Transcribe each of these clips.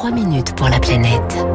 3 minutes pour la planète.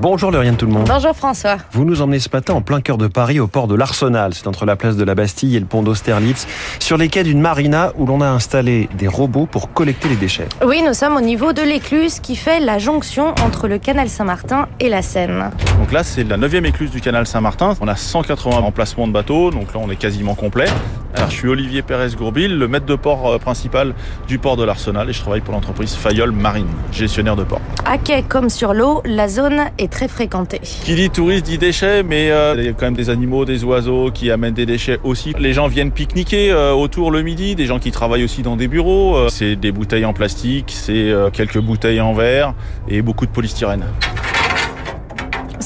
Bonjour Lauriane tout le monde. Bonjour François. Vous nous emmenez ce matin en plein cœur de Paris au port de l'Arsenal. C'est entre la place de la Bastille et le pont d'Austerlitz, sur les quais d'une marina où l'on a installé des robots pour collecter les déchets. Oui, nous sommes au niveau de l'écluse qui fait la jonction entre le canal Saint-Martin et la Seine. Donc là, c'est la 9e écluse du canal Saint-Martin. On a 180 emplacements de bateaux, donc là, on est quasiment complet. Alors, je suis Olivier Pérez-Gourbil, le maître de port euh, principal du port de l'Arsenal et je travaille pour l'entreprise Fayol Marine, gestionnaire de port. À quai comme sur l'eau, la zone est très fréquentée. Qui dit touriste dit déchets, mais euh, il y a quand même des animaux, des oiseaux qui amènent des déchets aussi. Les gens viennent pique-niquer euh, autour le midi, des gens qui travaillent aussi dans des bureaux. Euh, c'est des bouteilles en plastique, c'est quelques bouteilles en verre et beaucoup de polystyrène.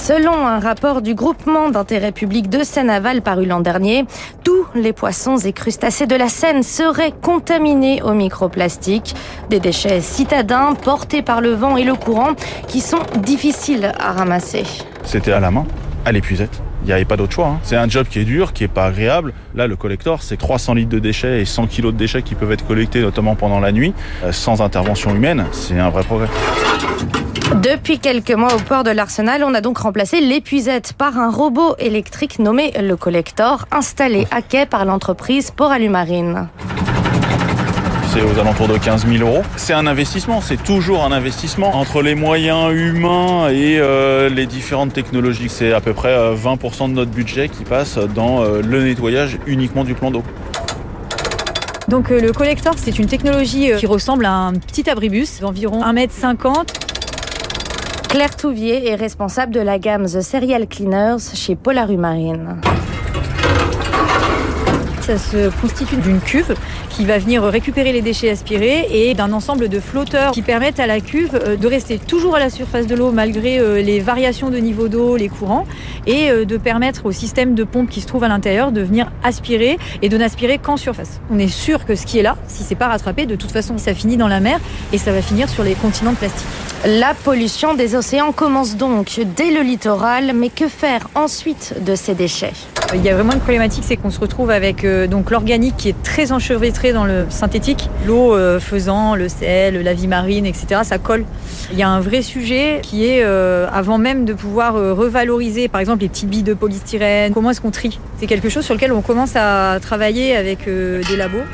Selon un rapport du groupement d'intérêt public de Seine-Aval paru l'an dernier, tous les poissons et crustacés de la Seine seraient contaminés au microplastique. Des déchets citadins portés par le vent et le courant qui sont difficiles à ramasser. C'était à la main, à l'épuisette. Il n'y avait pas d'autre choix. hein. C'est un job qui est dur, qui est pas agréable. Là, le collector, c'est 300 litres de déchets et 100 kilos de déchets qui peuvent être collectés, notamment pendant la nuit, euh, sans intervention humaine. C'est un vrai progrès. Depuis quelques mois au port de l'Arsenal, on a donc remplacé l'épuisette par un robot électrique nommé le Collector, installé à quai par l'entreprise Port Alumarine. C'est aux alentours de 15 000 euros. C'est un investissement, c'est toujours un investissement. Entre les moyens humains et euh, les différentes technologies, c'est à peu près euh, 20% de notre budget qui passe dans euh, le nettoyage uniquement du plan d'eau. Donc euh, le collector, c'est une technologie euh, qui ressemble à un petit abribus d'environ 1m50. Claire Touvier est responsable de la gamme The Serial Cleaners chez Polarumarine. Ça se constitue d'une cuve qui va venir récupérer les déchets aspirés et d'un ensemble de flotteurs qui permettent à la cuve euh, de rester toujours à la surface de l'eau malgré euh, les variations de niveau d'eau, les courants, et euh, de permettre au système de pompe qui se trouve à l'intérieur de venir aspirer et de n'aspirer qu'en surface. On est sûr que ce qui est là, si c'est pas rattrapé, de toute façon, ça finit dans la mer et ça va finir sur les continents de plastique. La pollution des océans commence donc dès le littoral, mais que faire ensuite de ces déchets? Il y a vraiment une problématique, c'est qu'on se retrouve avec euh, donc l'organique qui est très enchevêtré dans le synthétique, l'eau euh, faisant le sel, la vie marine, etc. Ça colle. Il y a un vrai sujet qui est euh, avant même de pouvoir revaloriser, par exemple les petites billes de polystyrène. Comment est-ce qu'on trie? C'est quelque chose sur lequel on commence à travailler avec des labos.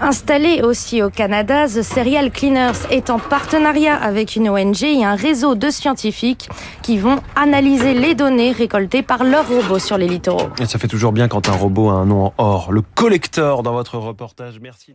Installé aussi au Canada, The Serial Cleaners est en partenariat avec une ONG et un réseau de scientifiques qui vont analyser les données récoltées par leurs robots sur les littoraux. Et ça fait toujours bien quand un robot a un nom en or. Le collector dans votre reportage. Merci.